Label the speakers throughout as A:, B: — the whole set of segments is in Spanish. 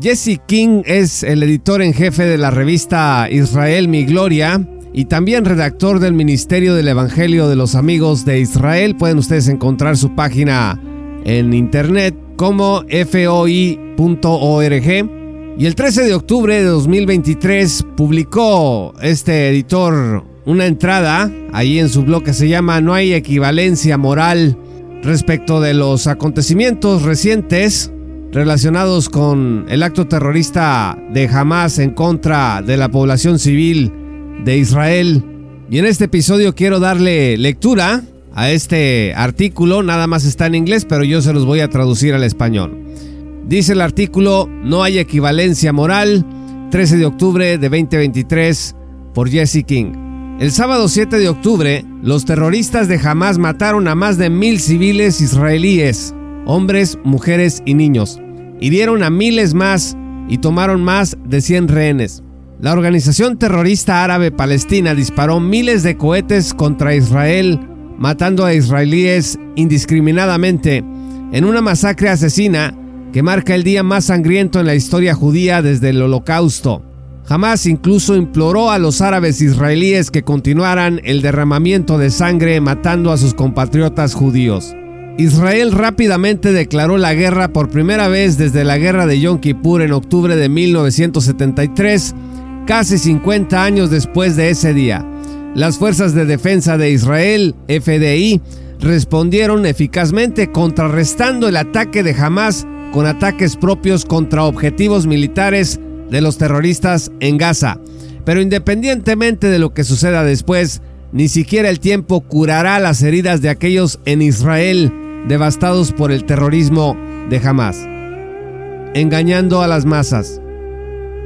A: Jesse King es el editor en jefe de la revista Israel Mi Gloria y también redactor del Ministerio del Evangelio de los Amigos de Israel. Pueden ustedes encontrar su página en internet como foi.org. Y el 13 de octubre de 2023 publicó este editor una entrada ahí en su blog que se llama No hay equivalencia moral respecto de los acontecimientos recientes relacionados con el acto terrorista de Hamas en contra de la población civil de Israel. Y en este episodio quiero darle lectura a este artículo, nada más está en inglés, pero yo se los voy a traducir al español. Dice el artículo, no hay equivalencia moral, 13 de octubre de 2023, por Jesse King. El sábado 7 de octubre, los terroristas de Hamas mataron a más de mil civiles israelíes, hombres, mujeres y niños. Hirieron a miles más y tomaron más de 100 rehenes. La organización terrorista árabe palestina disparó miles de cohetes contra Israel, matando a israelíes indiscriminadamente en una masacre asesina que marca el día más sangriento en la historia judía desde el holocausto. Jamás incluso imploró a los árabes israelíes que continuaran el derramamiento de sangre matando a sus compatriotas judíos. Israel rápidamente declaró la guerra por primera vez desde la guerra de Yom Kippur en octubre de 1973, casi 50 años después de ese día. Las Fuerzas de Defensa de Israel, FDI, respondieron eficazmente contrarrestando el ataque de Hamas con ataques propios contra objetivos militares de los terroristas en Gaza. Pero independientemente de lo que suceda después, ni siquiera el tiempo curará las heridas de aquellos en Israel devastados por el terrorismo de Hamas. Engañando a las masas.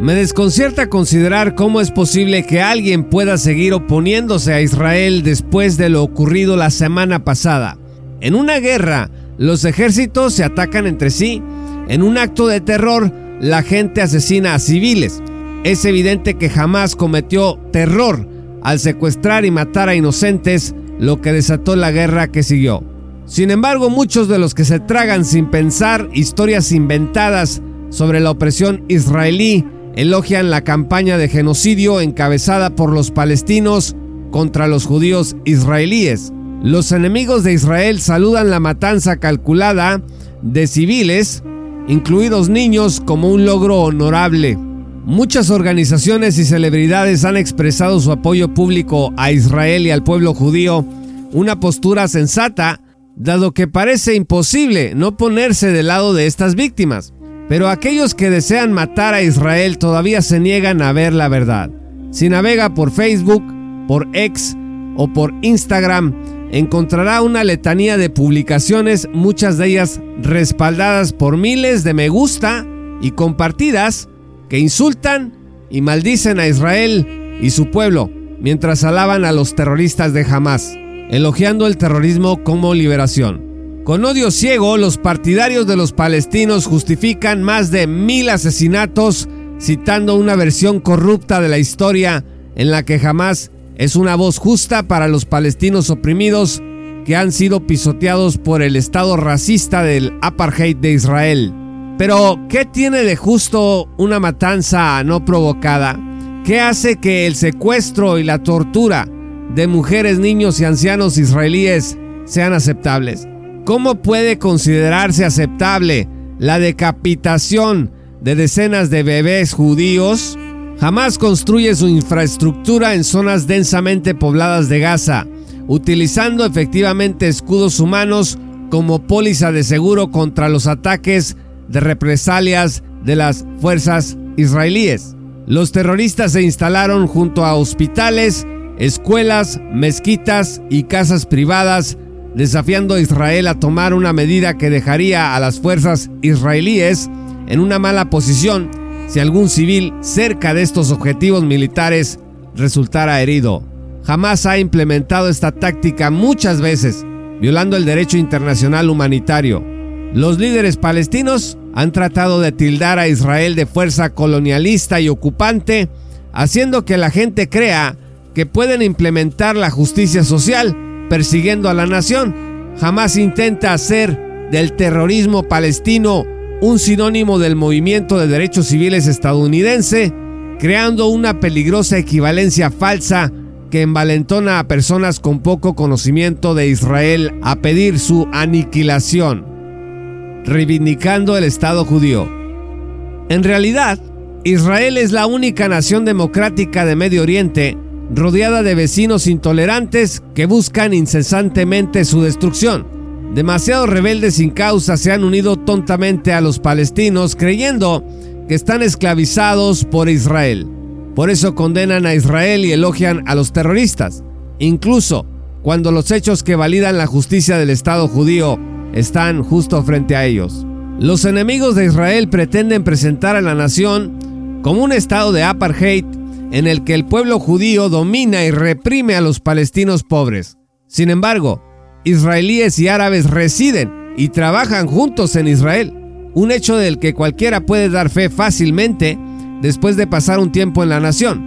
A: Me desconcierta considerar cómo es posible que alguien pueda seguir oponiéndose a Israel después de lo ocurrido la semana pasada. En una guerra, los ejércitos se atacan entre sí. En un acto de terror, la gente asesina a civiles. Es evidente que jamás cometió terror al secuestrar y matar a inocentes, lo que desató la guerra que siguió. Sin embargo, muchos de los que se tragan sin pensar historias inventadas sobre la opresión israelí elogian la campaña de genocidio encabezada por los palestinos contra los judíos israelíes. Los enemigos de Israel saludan la matanza calculada de civiles, incluidos niños, como un logro honorable. Muchas organizaciones y celebridades han expresado su apoyo público a Israel y al pueblo judío, una postura sensata, dado que parece imposible no ponerse del lado de estas víctimas. Pero aquellos que desean matar a Israel todavía se niegan a ver la verdad. Si navega por Facebook, por X o por Instagram, encontrará una letanía de publicaciones, muchas de ellas respaldadas por miles de me gusta y compartidas, que insultan y maldicen a Israel y su pueblo, mientras alaban a los terroristas de Hamas, elogiando el terrorismo como liberación. Con odio ciego, los partidarios de los palestinos justifican más de mil asesinatos, citando una versión corrupta de la historia en la que Hamas es una voz justa para los palestinos oprimidos que han sido pisoteados por el Estado racista del apartheid de Israel. Pero, ¿qué tiene de justo una matanza no provocada? ¿Qué hace que el secuestro y la tortura de mujeres, niños y ancianos israelíes sean aceptables? ¿Cómo puede considerarse aceptable la decapitación de decenas de bebés judíos Jamás construye su infraestructura en zonas densamente pobladas de Gaza, utilizando efectivamente escudos humanos como póliza de seguro contra los ataques de represalias de las fuerzas israelíes. Los terroristas se instalaron junto a hospitales, escuelas, mezquitas y casas privadas, desafiando a Israel a tomar una medida que dejaría a las fuerzas israelíes en una mala posición si algún civil cerca de estos objetivos militares resultara herido. Jamás ha implementado esta táctica muchas veces, violando el derecho internacional humanitario. Los líderes palestinos han tratado de tildar a Israel de fuerza colonialista y ocupante, haciendo que la gente crea que pueden implementar la justicia social persiguiendo a la nación. Jamás intenta hacer del terrorismo palestino un sinónimo del movimiento de derechos civiles estadounidense, creando una peligrosa equivalencia falsa que envalentona a personas con poco conocimiento de Israel a pedir su aniquilación, reivindicando el Estado judío. En realidad, Israel es la única nación democrática de Medio Oriente rodeada de vecinos intolerantes que buscan incesantemente su destrucción. Demasiados rebeldes sin causa se han unido tontamente a los palestinos creyendo que están esclavizados por Israel. Por eso condenan a Israel y elogian a los terroristas, incluso cuando los hechos que validan la justicia del Estado judío están justo frente a ellos. Los enemigos de Israel pretenden presentar a la nación como un estado de apartheid en el que el pueblo judío domina y reprime a los palestinos pobres. Sin embargo, israelíes y árabes residen y trabajan juntos en Israel, un hecho del que cualquiera puede dar fe fácilmente después de pasar un tiempo en la nación.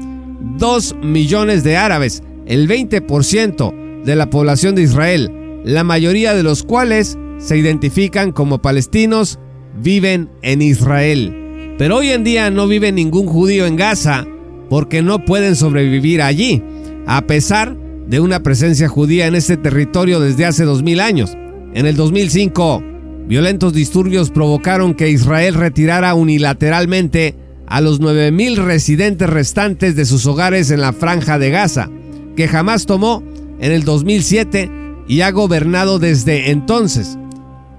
A: Dos millones de árabes, el 20% de la población de Israel, la mayoría de los cuales se identifican como palestinos, viven en Israel. Pero hoy en día no vive ningún judío en Gaza porque no pueden sobrevivir allí, a pesar de una presencia judía en este territorio desde hace 2000 años. En el 2005, violentos disturbios provocaron que Israel retirara unilateralmente a los 9.000 residentes restantes de sus hogares en la franja de Gaza, que jamás tomó en el 2007 y ha gobernado desde entonces.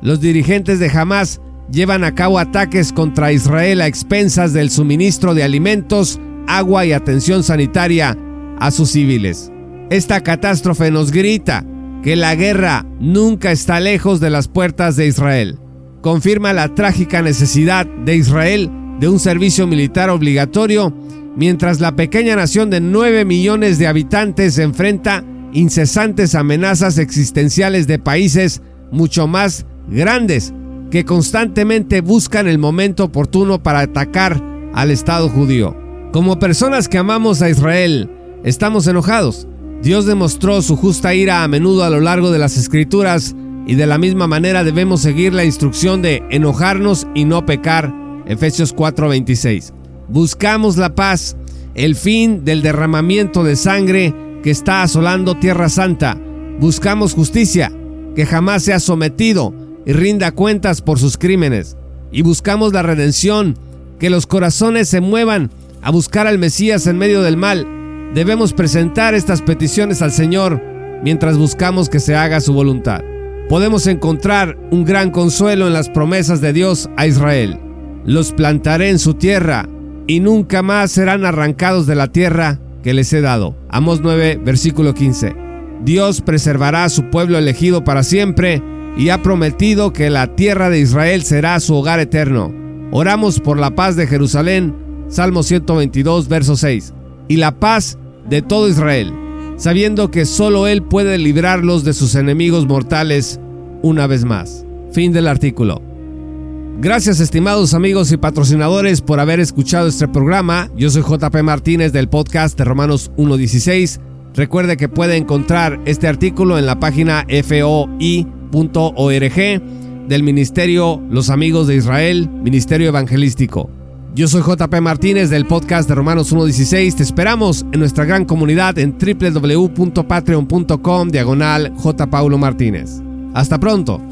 A: Los dirigentes de Hamas llevan a cabo ataques contra Israel a expensas del suministro de alimentos agua y atención sanitaria a sus civiles. Esta catástrofe nos grita que la guerra nunca está lejos de las puertas de Israel. Confirma la trágica necesidad de Israel de un servicio militar obligatorio mientras la pequeña nación de 9 millones de habitantes enfrenta incesantes amenazas existenciales de países mucho más grandes que constantemente buscan el momento oportuno para atacar al Estado judío. Como personas que amamos a Israel, estamos enojados. Dios demostró su justa ira a menudo a lo largo de las escrituras y de la misma manera debemos seguir la instrucción de enojarnos y no pecar. Efesios 4:26. Buscamos la paz, el fin del derramamiento de sangre que está asolando Tierra Santa. Buscamos justicia, que jamás sea sometido y rinda cuentas por sus crímenes. Y buscamos la redención, que los corazones se muevan a buscar al Mesías en medio del mal. Debemos presentar estas peticiones al Señor mientras buscamos que se haga su voluntad. Podemos encontrar un gran consuelo en las promesas de Dios a Israel. Los plantaré en su tierra y nunca más serán arrancados de la tierra que les he dado. Amos 9, versículo 15. Dios preservará a su pueblo elegido para siempre y ha prometido que la tierra de Israel será su hogar eterno. Oramos por la paz de Jerusalén Salmo 122, verso 6. Y la paz de todo Israel, sabiendo que solo Él puede librarlos de sus enemigos mortales una vez más. Fin del artículo. Gracias estimados amigos y patrocinadores por haber escuchado este programa. Yo soy JP Martínez del podcast de Romanos 1.16. Recuerde que puede encontrar este artículo en la página foi.org del Ministerio Los Amigos de Israel, Ministerio Evangelístico. Yo soy JP Martínez del podcast de Romanos 1.16. Te esperamos en nuestra gran comunidad en www.patreon.com diagonal J. Martínez. Hasta pronto.